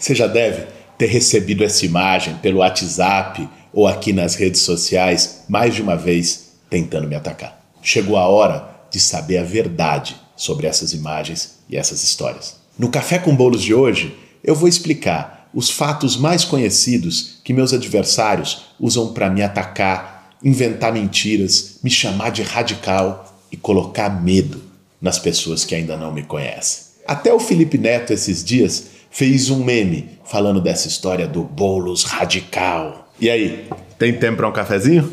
Você já deve ter recebido essa imagem pelo WhatsApp ou aqui nas redes sociais mais de uma vez tentando me atacar. Chegou a hora de saber a verdade sobre essas imagens e essas histórias. No Café com Bolos de hoje, eu vou explicar os fatos mais conhecidos que meus adversários usam para me atacar, inventar mentiras, me chamar de radical e colocar medo nas pessoas que ainda não me conhecem. Até o Felipe Neto, esses dias, fez um meme falando dessa história do bolos radical. E aí, tem tempo para um cafezinho?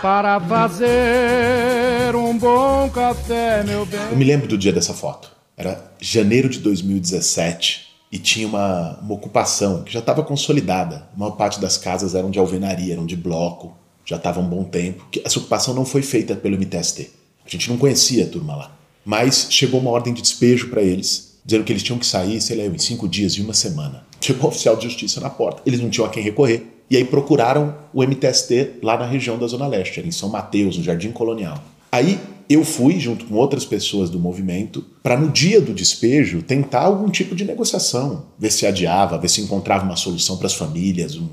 Para fazer um bom café, meu bem. Eu me lembro do dia dessa foto. Era janeiro de 2017 e tinha uma, uma ocupação que já estava consolidada. A maior parte das casas eram de alvenaria, eram de bloco, já estava um bom tempo. Essa ocupação não foi feita pelo MTST. A gente não conhecia a turma lá. Mas chegou uma ordem de despejo para eles, dizendo que eles tinham que sair, sei lá, em cinco dias e uma semana. Chegou o oficial de justiça na porta. Eles não tinham a quem recorrer. E aí procuraram o MTST lá na região da Zona Leste, em São Mateus, no Jardim Colonial. Aí eu fui, junto com outras pessoas do movimento, para no dia do despejo tentar algum tipo de negociação, ver se adiava, ver se encontrava uma solução para as famílias, um,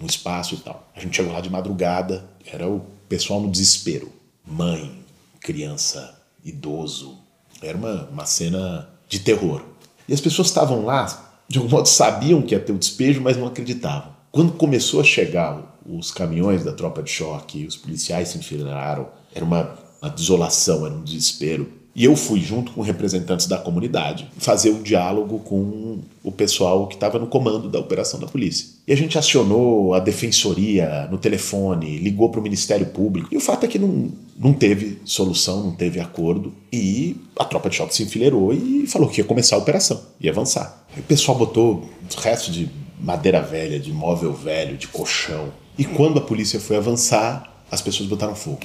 um, espaço e tal. A gente chegou lá de madrugada, era o pessoal no desespero. Mãe, criança, idoso. Era uma, uma cena de terror. E as pessoas estavam lá, de algum modo sabiam que ia ter o despejo, mas não acreditavam. Quando começou a chegar os caminhões da tropa de choque, os policiais se enfileiraram, era uma uma desolação, era um desespero. E eu fui, junto com representantes da comunidade, fazer um diálogo com o pessoal que estava no comando da operação da polícia. E a gente acionou a defensoria no telefone, ligou para o Ministério Público. E o fato é que não, não teve solução, não teve acordo. E a tropa de choque se enfileirou e falou que ia começar a operação, ia avançar. Aí o pessoal botou resto de madeira velha, de móvel velho, de colchão. E quando a polícia foi avançar, as pessoas botaram fogo.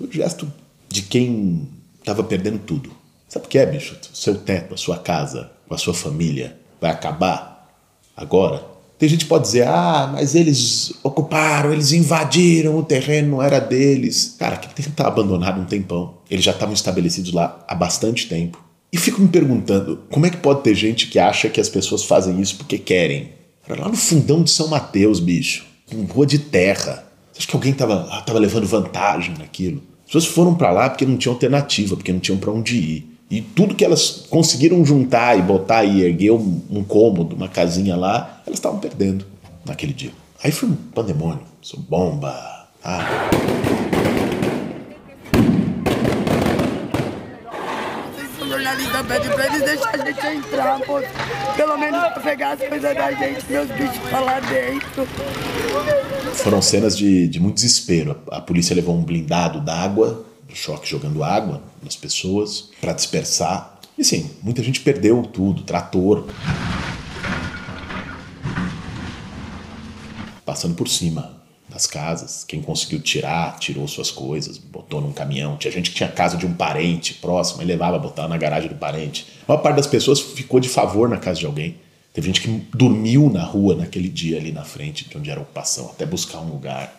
O gesto de quem estava perdendo tudo. Sabe o que é, bicho? Seu teto, a sua casa, a sua família vai acabar agora? Tem gente que pode dizer, ah, mas eles ocuparam, eles invadiram, o terreno não era deles. Cara, que terreno estava abandonado um tempão. Eles já estavam estabelecidos lá há bastante tempo. E fico me perguntando, como é que pode ter gente que acha que as pessoas fazem isso porque querem? Lá no fundão de São Mateus, bicho, com rua de terra. Você acha que alguém estava tava levando vantagem naquilo? Pessoas foram para lá porque não tinham alternativa, porque não tinham para onde ir. E tudo que elas conseguiram juntar e botar e erguer um, um cômodo, uma casinha lá, elas estavam perdendo naquele dia. Aí foi um pandemônio, bomba. Ah. Jornalista pede pra eles deixarem a gente entrar, pô. Pelo menos pra pegar as coisas da gente, meus bichos pra lá dentro. Foram cenas de, de muito desespero. A polícia levou um blindado d'água, do choque jogando água nas pessoas, para dispersar. E sim, muita gente perdeu tudo, trator. Passando por cima das casas. Quem conseguiu tirar, tirou suas coisas, botou num caminhão. Tinha gente que tinha casa de um parente próximo e levava, botava na garagem do parente. A maior parte das pessoas ficou de favor na casa de alguém. Teve gente que dormiu na rua naquele dia ali na frente de onde era a ocupação, até buscar um lugar,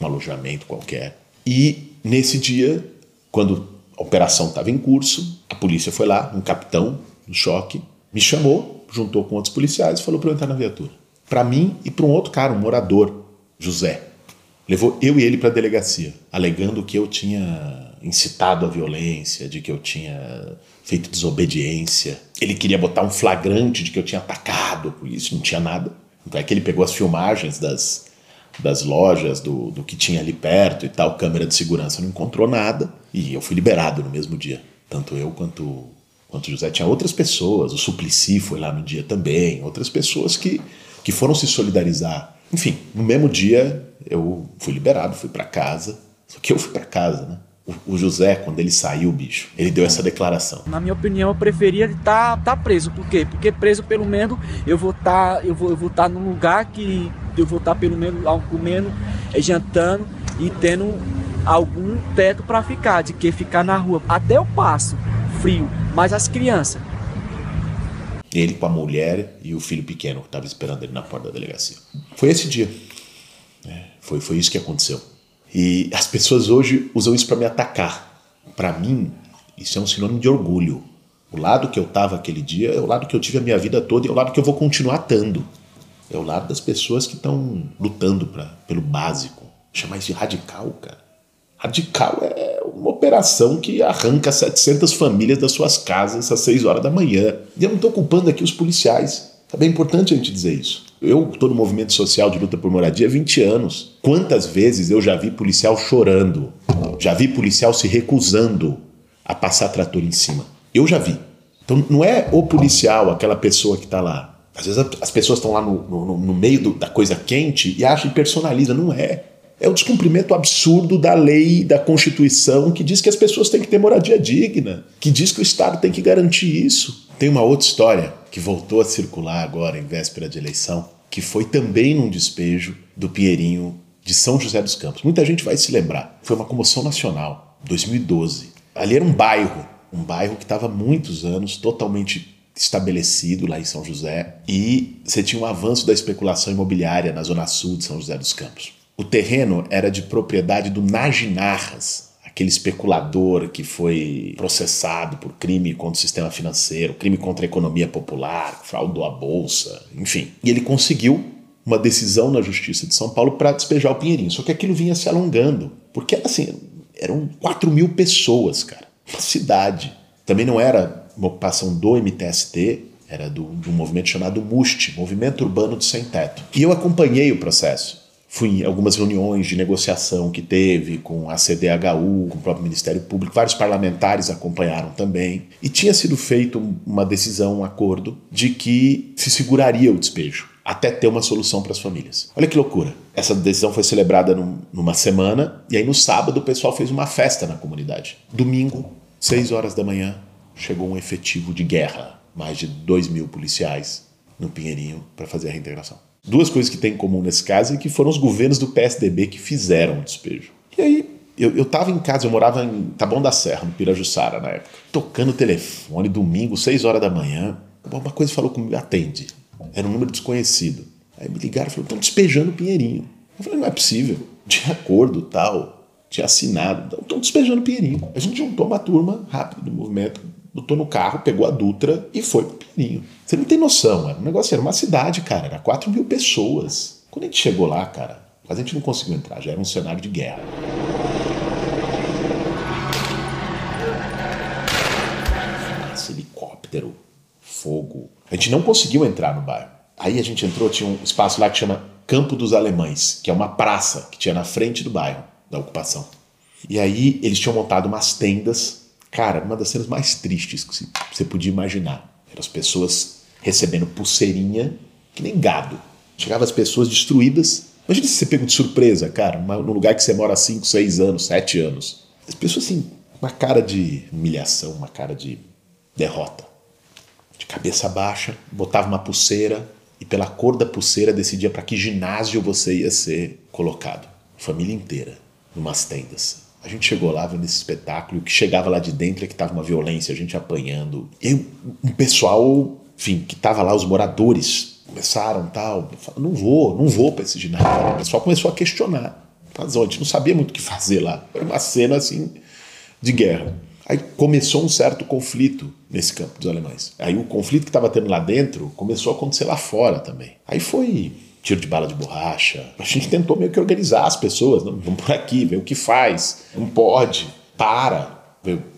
um alojamento qualquer. E nesse dia, quando a operação estava em curso, a polícia foi lá, um capitão do choque, me chamou, juntou com outros policiais e falou para eu entrar na viatura. Para mim e para um outro cara, um morador, José. Levou eu e ele para a delegacia, alegando que eu tinha incitado a violência, de que eu tinha feito desobediência. Ele queria botar um flagrante de que eu tinha atacado, por isso não tinha nada. Então é que ele pegou as filmagens das, das lojas, do, do que tinha ali perto e tal, câmera de segurança, não encontrou nada. E eu fui liberado no mesmo dia. Tanto eu quanto, quanto José. Tinha outras pessoas, o Suplicy foi lá no dia também, outras pessoas que, que foram se solidarizar enfim, no mesmo dia eu fui liberado, fui para casa. Só que eu fui para casa, né? O, José, quando ele saiu, bicho, ele deu essa declaração. Na minha opinião, eu preferia estar tá, tá preso. Por quê? Porque preso, pelo menos, eu vou estar tá, eu vou, eu vou tá num lugar que eu vou estar, tá, pelo menos, comendo, é, jantando e tendo algum teto para ficar, de que ficar na rua. Até eu passo frio, mas as crianças, ele com a mulher e o filho pequeno que estava esperando ele na porta da delegacia. Foi esse dia. É, foi, foi isso que aconteceu. E as pessoas hoje usam isso para me atacar. Para mim, isso é um sinônimo de orgulho. O lado que eu estava aquele dia é o lado que eu tive a minha vida toda e é o lado que eu vou continuar estando. É o lado das pessoas que estão lutando pra, pelo básico. Chamar isso de radical, cara. Radical é uma operação que arranca 700 famílias das suas casas às 6 horas da manhã. E eu não estou culpando aqui os policiais. É bem importante a gente dizer isso. Eu estou no movimento social de luta por moradia há 20 anos. Quantas vezes eu já vi policial chorando? Já vi policial se recusando a passar trator em cima. Eu já vi. Então não é o policial, aquela pessoa que está lá. Às vezes as pessoas estão lá no, no, no meio do, da coisa quente e acham e personaliza. Não é. É o descumprimento absurdo da lei, da Constituição, que diz que as pessoas têm que ter moradia digna, que diz que o Estado tem que garantir isso. Tem uma outra história que voltou a circular agora em véspera de eleição, que foi também num despejo do Pinheirinho de São José dos Campos. Muita gente vai se lembrar. Foi uma comoção nacional, 2012. Ali era um bairro, um bairro que estava muitos anos totalmente estabelecido lá em São José e você tinha um avanço da especulação imobiliária na zona sul de São José dos Campos. O terreno era de propriedade do Najinarras, aquele especulador que foi processado por crime contra o sistema financeiro, crime contra a economia popular, fraudou a bolsa, enfim. E ele conseguiu uma decisão na Justiça de São Paulo para despejar o Pinheirinho. Só que aquilo vinha se alongando, porque assim, eram 4 mil pessoas, cara. Uma cidade. Também não era uma ocupação do MTST, era do, do movimento chamado MUST, Movimento Urbano de Sem Teto. E eu acompanhei o processo fui em algumas reuniões de negociação que teve com a CDHU, com o próprio Ministério Público, vários parlamentares acompanharam também, e tinha sido feito uma decisão, um acordo, de que se seguraria o despejo até ter uma solução para as famílias. Olha que loucura. Essa decisão foi celebrada num, numa semana, e aí no sábado o pessoal fez uma festa na comunidade. Domingo, 6 horas da manhã, chegou um efetivo de guerra, mais de 2 mil policiais no Pinheirinho para fazer a reintegração duas coisas que tem em comum nesse caso e que foram os governos do PSDB que fizeram o despejo. E aí, eu, eu tava em casa, eu morava em Taboão da Serra, no Pirajussara na época, tocando o telefone, domingo, 6 horas da manhã. Uma coisa falou comigo, atende. Era um número desconhecido. Aí me ligaram e falaram, estão despejando o Pinheirinho. Eu falei, não é possível. Tinha acordo tal, tinha assinado, estão despejando o Pinheirinho. A gente juntou uma turma rápido do movimento, botou no carro, pegou a Dutra e foi pro Pinheirinho. Você não tem noção, era um negócio, era uma cidade, cara, era 4 mil pessoas. Quando a gente chegou lá, cara, a gente não conseguiu entrar, já era um cenário de guerra. Esse helicóptero, fogo. A gente não conseguiu entrar no bairro. Aí a gente entrou, tinha um espaço lá que chama Campo dos Alemães, que é uma praça que tinha na frente do bairro da ocupação. E aí eles tinham montado umas tendas Cara, uma das cenas mais tristes que você podia imaginar. Eram as pessoas recebendo pulseirinha, que nem gado. Chegavam as pessoas destruídas. Imagina se você pegou de surpresa, cara, num lugar que você mora há 5, 6 anos, 7 anos. As pessoas, assim, uma cara de humilhação, uma cara de derrota. De cabeça baixa, botava uma pulseira e pela cor da pulseira decidia para que ginásio você ia ser colocado. Família inteira, numas tendas. A gente chegou lá vendo esse espetáculo, o que chegava lá de dentro é que tava uma violência, a gente apanhando. E um pessoal, enfim, que tava lá, os moradores, começaram tal. Não vou, não vou para esse ginásio. O pessoal começou a questionar. A gente não sabia muito o que fazer lá. Era uma cena assim de guerra. Aí começou um certo conflito nesse campo dos alemães. Aí o conflito que estava tendo lá dentro começou a acontecer lá fora também. Aí foi tiro de bala de borracha. A gente tentou meio que organizar as pessoas. Não, vamos por aqui, ver o que faz. Não pode. Para.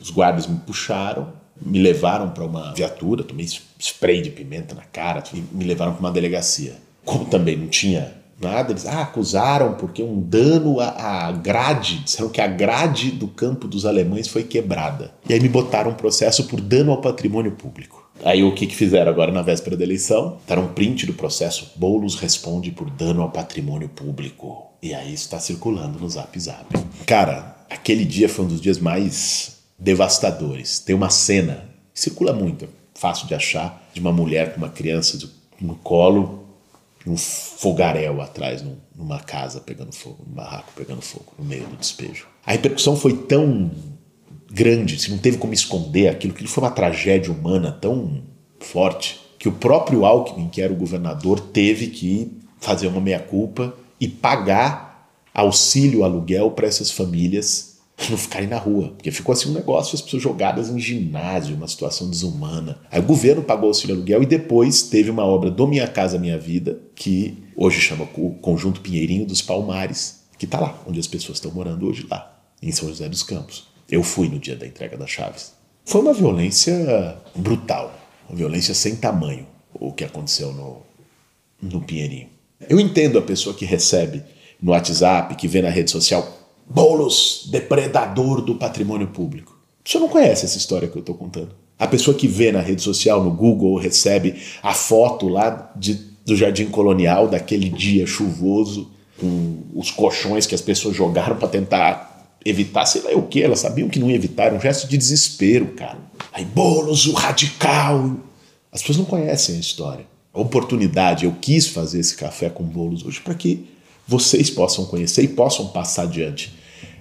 Os guardas me puxaram, me levaram para uma viatura, tomei spray de pimenta na cara e me levaram para uma delegacia. Como também não tinha nada, eles ah, acusaram porque um dano à, à grade, disseram que a grade do campo dos alemães foi quebrada. E aí me botaram um processo por dano ao patrimônio público. Aí o que, que fizeram agora na véspera da eleição? Deram um print do processo. Boulos responde por dano ao patrimônio público. E aí está circulando no Zap Zap. Cara, aquele dia foi um dos dias mais devastadores. Tem uma cena, circula muito, fácil de achar, de uma mulher com uma criança no colo, um fogaréu atrás, numa casa pegando fogo, num barraco pegando fogo, no meio do despejo. A repercussão foi tão grande, se não teve como esconder aquilo, que foi uma tragédia humana tão forte que o próprio Alckmin, que era o governador, teve que fazer uma meia-culpa e pagar auxílio aluguel para essas famílias não ficarem na rua. Porque ficou assim um negócio, as pessoas jogadas em ginásio, uma situação desumana. Aí o governo pagou auxílio aluguel e depois teve uma obra do Minha Casa Minha Vida, que hoje chama o Conjunto Pinheirinho dos Palmares, que está lá, onde as pessoas estão morando hoje, lá, em São José dos Campos. Eu fui no dia da entrega das chaves. Foi uma violência brutal, uma violência sem tamanho, o que aconteceu no, no Pinheirinho. Eu entendo a pessoa que recebe no WhatsApp, que vê na rede social, Boulos, depredador do patrimônio público. Você não conhece essa história que eu estou contando. A pessoa que vê na rede social, no Google, recebe a foto lá de, do Jardim Colonial, daquele dia chuvoso, com os colchões que as pessoas jogaram para tentar evitar, sei lá o que, elas sabiam que não ia evitar, um gesto de desespero, cara. Aí, Boulos, o radical. As pessoas não conhecem a história. A oportunidade, eu quis fazer esse café com bolos hoje para que vocês possam conhecer e possam passar adiante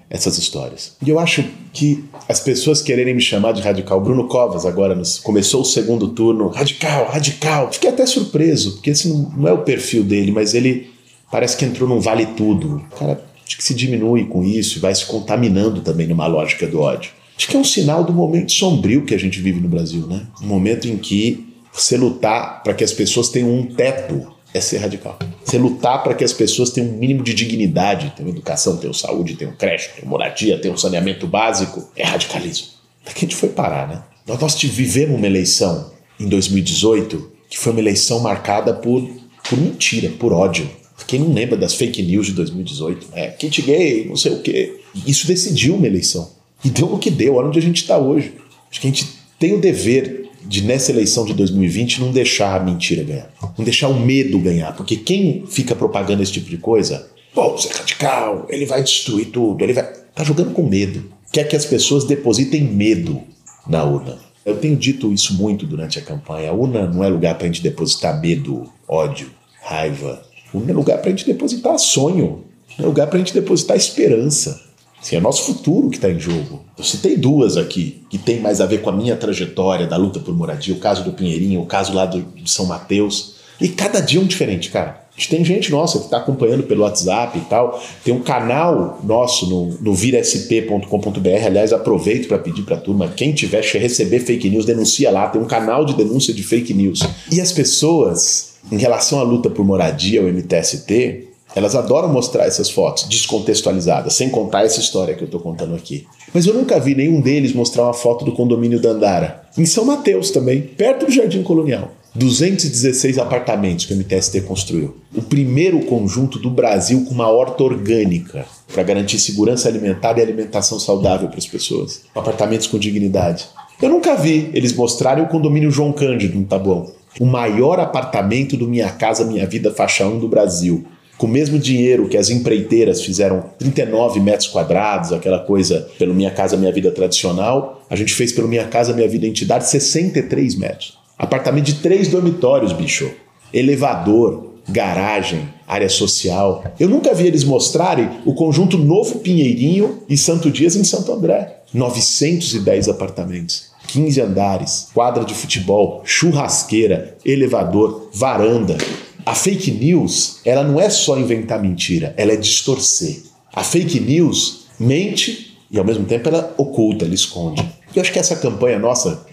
essas histórias. E eu acho que as pessoas quererem me chamar de radical, Bruno Covas agora nos, começou o segundo turno, radical, radical. Fiquei até surpreso, porque esse não, não é o perfil dele, mas ele parece que entrou num vale tudo. O cara acho que se diminui com isso e vai se contaminando também numa lógica do ódio. Acho que é um sinal do momento sombrio que a gente vive no Brasil, né? Um momento em que você lutar para que as pessoas tenham um teto é ser radical. Você lutar para que as pessoas tenham um mínimo de dignidade, tenham educação, tenham saúde, tenham creche, tenham moradia, tenham saneamento básico, é radicalismo. Daqui a gente foi parar, né? Nós, nós vivemos uma eleição em 2018 que foi uma eleição marcada por, por mentira, por ódio. Quem não lembra das fake news de 2018? É, kit gay, não sei o quê. Isso decidiu uma eleição. E deu o que deu, olha onde a gente está hoje. Acho que a gente tem o dever de nessa eleição de 2020 não deixar a mentira ganhar, não deixar o medo ganhar, porque quem fica propagando esse tipo de coisa, pô, você é radical, ele vai destruir tudo, ele vai. tá jogando com medo. Quer que as pessoas depositem medo na urna. Eu tenho dito isso muito durante a campanha. A urna não é lugar para a gente depositar medo, ódio, raiva. É lugar para a gente depositar sonho, é lugar para a gente depositar esperança. Assim, é nosso futuro que está em jogo. Eu citei duas aqui, que tem mais a ver com a minha trajetória da luta por moradia, o caso do Pinheirinho, o caso lá do, de São Mateus. E cada dia um diferente, cara. A gente tem gente nossa que está acompanhando pelo WhatsApp e tal. Tem um canal nosso no, no viresp.com.br. Aliás, aproveito para pedir para a turma: quem tiver receber fake news, denuncia lá. Tem um canal de denúncia de fake news. E as pessoas, em relação à luta por moradia, o MTST, elas adoram mostrar essas fotos descontextualizadas, sem contar essa história que eu estou contando aqui. Mas eu nunca vi nenhum deles mostrar uma foto do condomínio Dandara. Em São Mateus também, perto do Jardim Colonial. 216 apartamentos que o MTST construiu. O primeiro conjunto do Brasil com uma horta orgânica para garantir segurança alimentar e alimentação saudável para as pessoas. Apartamentos com dignidade. Eu nunca vi eles mostrarem o condomínio João Cândido no Tabuão. O maior apartamento do Minha Casa Minha Vida Faixa 1 do Brasil com o mesmo dinheiro que as empreiteiras fizeram 39 metros quadrados, aquela coisa pelo Minha Casa Minha Vida tradicional, a gente fez pelo Minha Casa Minha Vida Entidade 63 metros. Apartamento de três dormitórios, bicho. Elevador, garagem, área social. Eu nunca vi eles mostrarem o conjunto Novo Pinheirinho e Santo Dias em Santo André. 910 apartamentos. 15 andares, quadra de futebol, churrasqueira, elevador, varanda, a fake news, ela não é só inventar mentira, ela é distorcer. A fake news mente e ao mesmo tempo ela oculta, ela esconde. Eu acho que essa campanha nossa,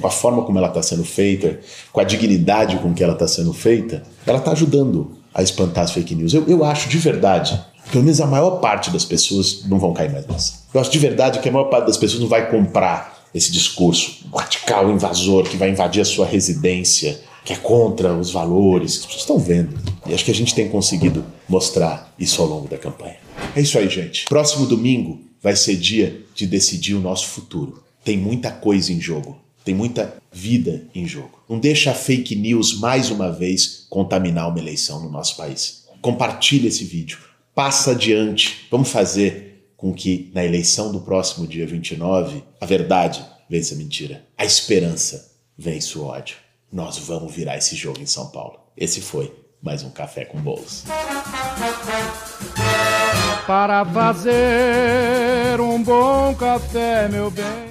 com a forma como ela está sendo feita, com a dignidade com que ela está sendo feita, ela está ajudando a espantar as fake news. Eu, eu acho de verdade, pelo menos a maior parte das pessoas não vão cair mais nessa. Eu acho de verdade que a maior parte das pessoas não vai comprar esse discurso radical, invasor, que vai invadir a sua residência, que é contra os valores, as pessoas estão vendo. E acho que a gente tem conseguido mostrar isso ao longo da campanha. É isso aí, gente. Próximo domingo vai ser dia de decidir o nosso futuro. Tem muita coisa em jogo. Tem muita vida em jogo. Não deixa a fake news mais uma vez contaminar uma eleição no nosso país. Compartilhe esse vídeo. Passa adiante. Vamos fazer com que na eleição do próximo dia 29 a verdade vença a mentira. A esperança vence o ódio nós vamos virar esse jogo em São Paulo. Esse foi mais um Café com Bolos. Para fazer um bom café, meu bem.